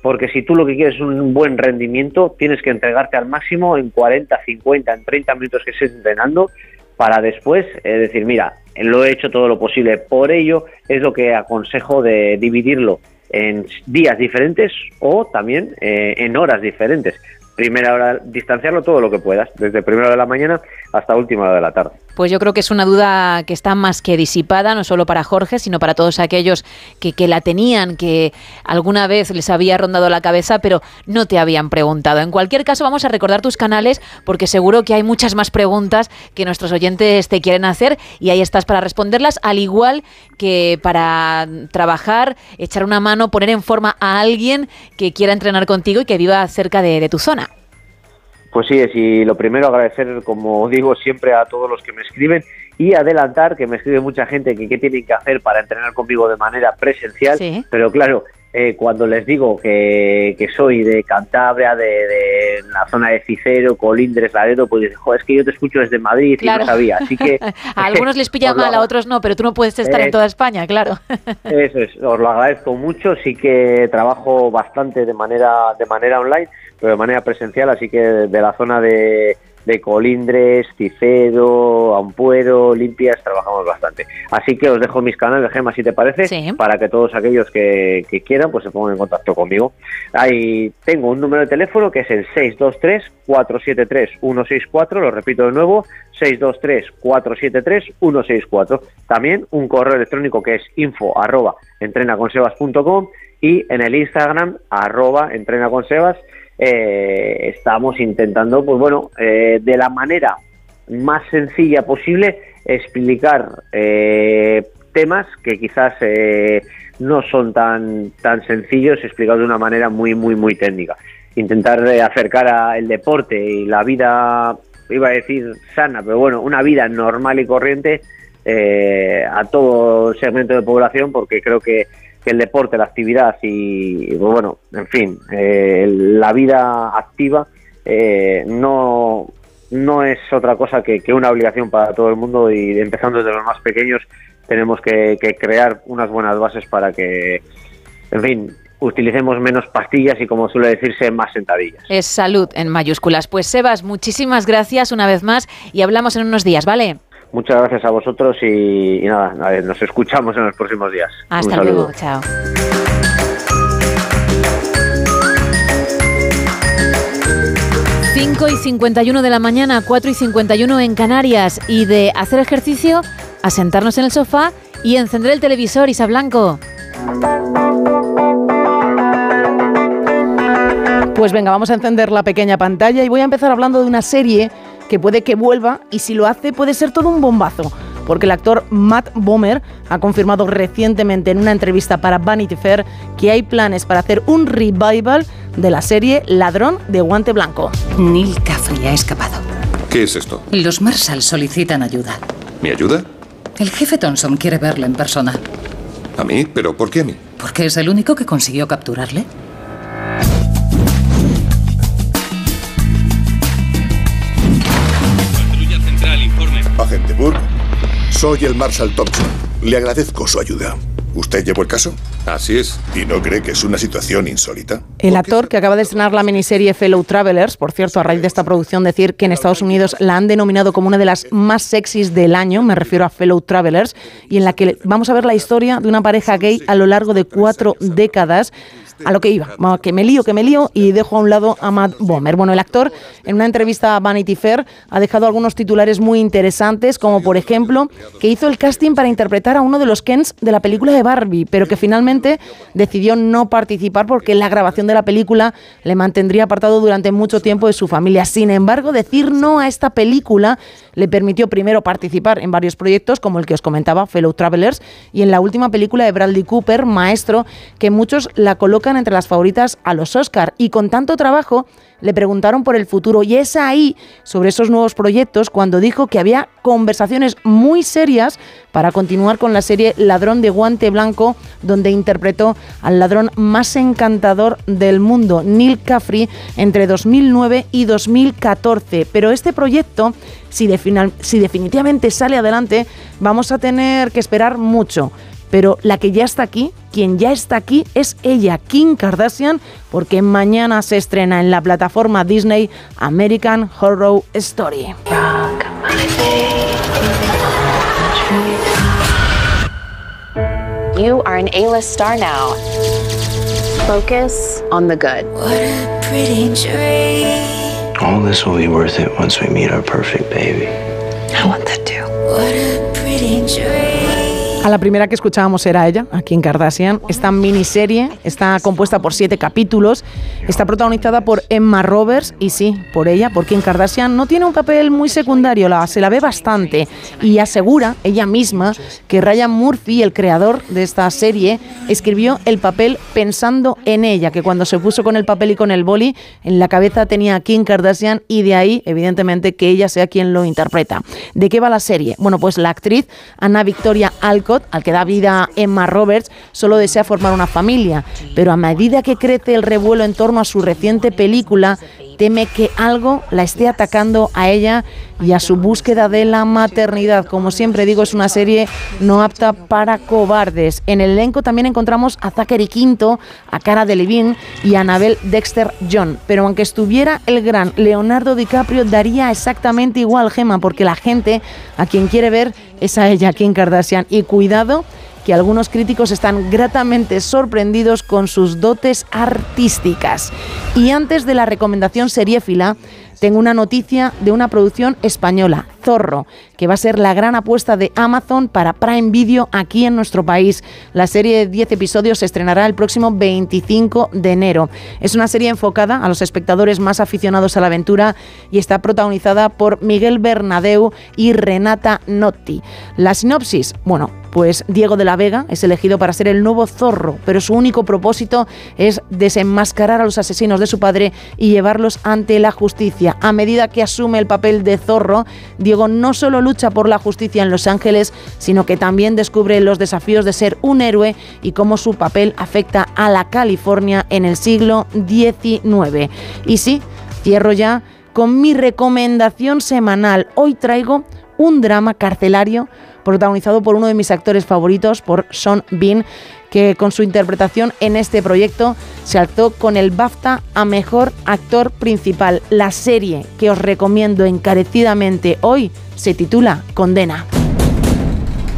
porque si tú lo que quieres es un buen rendimiento, tienes que entregarte al máximo en 40, 50, en 30 minutos que estés entrenando para después eh, decir, mira, lo he hecho todo lo posible. Por ello es lo que aconsejo de dividirlo en días diferentes o también eh, en horas diferentes primera hora, distanciarlo todo lo que puedas, desde primera hora de la mañana hasta última hora de la tarde. Pues yo creo que es una duda que está más que disipada, no solo para Jorge, sino para todos aquellos que, la tenían, que alguna vez les había rondado la cabeza, pero no te habían preguntado. En cualquier caso, vamos a recordar tus canales, porque seguro que hay muchas más preguntas que nuestros oyentes te quieren hacer y ahí estás para responderlas, al igual que para trabajar, echar una mano, poner en forma a alguien que quiera entrenar contigo y que viva cerca de tu zona. Pues sí, y lo primero agradecer, como digo siempre, a todos los que me escriben y adelantar que me escribe mucha gente que qué tienen que hacer para entrenar conmigo de manera presencial, pero claro, eh, cuando les digo que, soy de Cantabria, de, la zona de Cicero, Colindres, Laredo, pues dicen, es que yo te escucho desde Madrid y no sabía, así que... a algunos les pilla mal, a otros no, pero tú no puedes estar en toda España, claro. eso es, os lo agradezco mucho, sí que trabajo bastante de manera, de manera online, pero de manera presencial, así que de la zona de, de Colindres, Cicedo, Ampuero, Limpias, trabajamos bastante. Así que os dejo mis canales, Gema, si te parece, para que todos aquellos que, quieran pues se pongan en contacto conmigo. Ahí tengo un número de teléfono que es el 623-473-164, lo repito de nuevo, 623-473-164. También un correo electrónico que es info arroba entrenaconsebas.com y en el Instagram arroba entrenaconsebas eh, estamos intentando, pues bueno, eh, de la manera más sencilla posible explicar eh, temas que quizás eh, no son tan, tan sencillos explicados de una manera muy, muy, muy técnica. Intentar acercar a el deporte y la vida, iba a decir sana, pero bueno, una vida normal y corriente a todo segmento de población porque creo que que el deporte, la actividad y, bueno, en fin, eh, la vida activa eh, no, no es otra cosa que, que, una obligación para todo el mundo y empezando desde los más pequeños tenemos que, que crear unas buenas bases para que, en fin, utilicemos menos pastillas y, como suele decirse, más sentadillas. Es salud en mayúsculas. Pues Sebas, muchísimas gracias una vez más y hablamos en unos días, ¿vale? Muchas gracias a vosotros y, y nada, nos escuchamos en los próximos días. Hasta luego, chao. Cinco y 51 de la mañana, 4 y 51 en Canarias y de hacer ejercicio a sentarnos en el sofá y encender el televisor, Isa Blanco. Pues venga, vamos a encender la pequeña pantalla y voy a empezar hablando de una serie que puede que vuelva y si lo hace puede ser todo un bombazo. Porque el actor Matt Bomer ha confirmado recientemente en una entrevista para Vanity Fair que hay planes para hacer un revival de la serie Ladrón de Guante Blanco. Neil Caffrey ha escapado. ¿Qué es esto? Los Marshall solicitan ayuda. ¿Mi ayuda? El jefe Thompson quiere verle en persona. ¿A mí? ¿Pero por qué a mí? Porque es el único que consiguió capturarle. Soy el Marshal Thompson. Le agradezco su ayuda. ¿Usted llevó el caso? Así es. ¿Y no cree que es una situación insólita? El actor que acaba de estrenar la miniserie Fellow Travelers, por cierto, a raíz de esta producción, decir que en Estados Unidos la han denominado como una de las más sexys del año, me refiero a Fellow Travelers, y en la que vamos a ver la historia de una pareja gay a lo largo de cuatro décadas a lo que iba, que me lío, que me lío y dejo a un lado a Matt Bomer. Bueno, el actor en una entrevista a Vanity Fair ha dejado algunos titulares muy interesantes, como por ejemplo que hizo el casting para interpretar a uno de los Kens de la película de Barbie, pero que finalmente decidió no participar porque la grabación de la película le mantendría apartado durante mucho tiempo de su familia. Sin embargo, decir no a esta película le permitió primero participar en varios proyectos, como el que os comentaba, Fellow Travelers, y en la última película de Bradley Cooper, Maestro, que muchos la colocan entre las favoritas a los Oscar. Y con tanto trabajo, le preguntaron por el futuro y es ahí, sobre esos nuevos proyectos, cuando dijo que había conversaciones muy serias para continuar con la serie Ladrón de Guante Blanco, donde interpretó al ladrón más encantador del mundo, Neil Caffrey, entre 2009 y 2014. Pero este proyecto, si, si definitivamente sale adelante, vamos a tener que esperar mucho pero la que ya está aquí, quien ya está aquí es ella, Kim Kardashian, porque mañana se estrena en la plataforma Disney American Horror Story. You are an A-list star now. Focus on the good. What a pretty dream. All this will be worth it once we meet our perfect baby. I want that too. What a pretty dream. A la primera que escuchábamos era ella, aquí en Kardashian. Esta miniserie está compuesta por siete capítulos. Está protagonizada por Emma Roberts y sí, por ella, porque en Kardashian no tiene un papel muy secundario, la, se la ve bastante. Y asegura ella misma que Ryan Murphy, el creador de esta serie, escribió el papel pensando en ella, que cuando se puso con el papel y con el boli, en la cabeza tenía a Kim Kardashian y de ahí, evidentemente, que ella sea quien lo interpreta. ¿De qué va la serie? Bueno, pues la actriz Ana Victoria Alcott al que da vida Emma Roberts, solo desea formar una familia, pero a medida que crece el revuelo en torno a su reciente película, teme que algo la esté atacando a ella y a su búsqueda de la maternidad. Como siempre digo, es una serie no apta para cobardes. En el elenco también encontramos a Zachary Quinto, a Cara Delevingne y a Anabel Dexter John. Pero aunque estuviera el gran Leonardo DiCaprio, daría exactamente igual, Gema, porque la gente a quien quiere ver es a ella, Kim Kardashian. Y cuidado que algunos críticos están gratamente sorprendidos con sus dotes artísticas. Y antes de la recomendación seriéfila, tengo una noticia de una producción española, Zorro, que va a ser la gran apuesta de Amazon para Prime Video aquí en nuestro país. La serie de 10 episodios se estrenará el próximo 25 de enero. Es una serie enfocada a los espectadores más aficionados a la aventura y está protagonizada por Miguel Bernadeu y Renata Notti. La sinopsis, bueno, pues Diego de la Vega es elegido para ser el nuevo zorro, pero su único propósito es desenmascarar a los asesinos de su padre y llevarlos ante la justicia. A medida que asume el papel de zorro, Diego no solo lucha por la justicia en Los Ángeles, sino que también descubre los desafíos de ser un héroe y cómo su papel afecta a la California en el siglo XIX. Y sí, Cierro ya con mi recomendación semanal. Hoy traigo un drama carcelario protagonizado por uno de mis actores favoritos, por Sean Bean, que con su interpretación en este proyecto se alzó con el BAFTA a Mejor Actor Principal. La serie que os recomiendo encarecidamente hoy se titula Condena.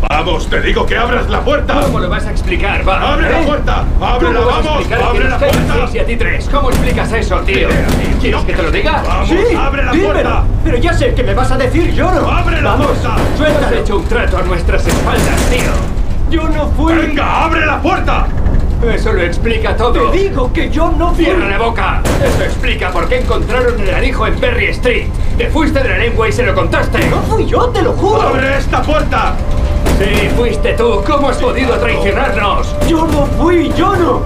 Vamos, te digo que abras la puerta. ¿Cómo lo vas a explicar? Va, ¡Abre la ¿eh? puerta! ¡Ábrela, ¿Cómo vas a vamos! ¡Abre la puerta! y a ti tres? ¿Cómo explicas eso, tío? ¿Quieres que te lo diga? Vamos, sí, abre la dímelo. puerta. Pero ya sé que me vas a decir yo no. ¡Abre la Vamos, puerta! Tú has hecho un trato a nuestras espaldas, tío. Yo no fui. ¡Venga, abre la puerta! Eso lo explica todo. Te digo que yo no fui. ¡Cierra la boca! Eso explica por qué encontraron el alijo en Berry Street. Te fuiste de la lengua y se lo contaste. No fui yo, te lo juro. ¡Abre esta puerta! Sí, fuiste tú. ¿Cómo has podido traicionarnos? Yo no fui, yo no.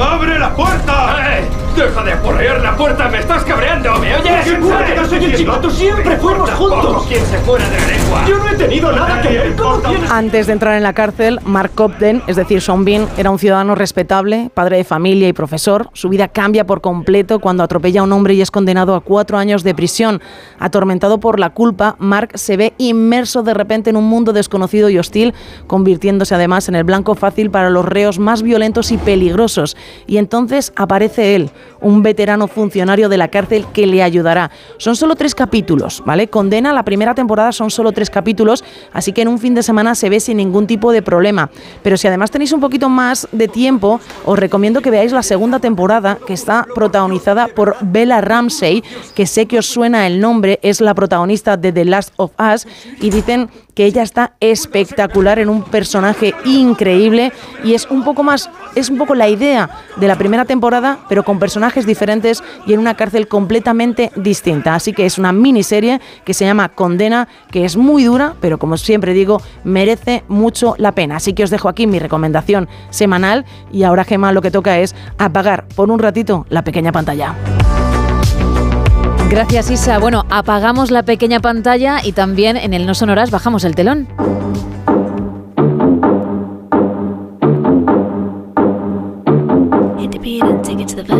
¡Abre la puerta! ¡Eh! ¡Deja de aporrear la puerta! ¡Me estás cabreando! ¿Me oyes? Seguro que no soy el chivato, siempre fuimos juntos. ¿Quién se fuera de la lengua? Yo no he tenido nada que ver. ¿Cómo tienes? Antes de entrar en la cárcel, Mark Cobden, es decir, Sean Bean, era un ciudadano respetable, padre de familia y profesor. Su vida cambia por completo cuando atropella a un hombre y es condenado a cuatro años de prisión. Atormentado por la culpa, Mark se ve inmerso de repente en un mundo desconocido y hostil, convirtiéndose además en el blanco fácil para los reos más violentos y peligrosos. Y entonces aparece él, un veterano funcionario de la cárcel que le ayudará. Son solo tres capítulos, ¿vale? Condena, la primera temporada son solo tres capítulos, así que en un fin de semana se ve sin ningún tipo de problema. Pero si además tenéis un poquito más de tiempo, os recomiendo que veáis la segunda temporada, que está protagonizada por Bella Ramsey, que sé que os suena el nombre, es la protagonista de The Last of Us, y dicen que ella está espectacular en un personaje increíble y es un poco más, es un poco la idea de la primera temporada, pero con personajes diferentes y en una cárcel completamente distinta. Así que es una miniserie que se llama Condena, que es muy dura, pero como siempre digo, merece mucho la pena. Así que os dejo aquí mi recomendación semanal y ahora Gemma lo que toca es apagar por un ratito la pequeña pantalla. Gracias, Isa. Bueno, apagamos la pequeña pantalla y también en el No Sonoras bajamos el telón.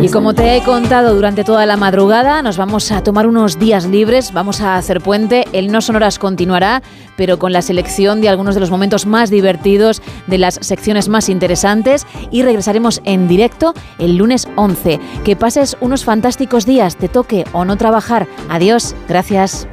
Y como te he contado durante toda la madrugada, nos vamos a tomar unos días libres, vamos a hacer puente, el No Sonoras continuará, pero con la selección de algunos de los momentos más divertidos, de las secciones más interesantes y regresaremos en directo el lunes 11. Que pases unos fantásticos días, te toque o no trabajar. Adiós, gracias.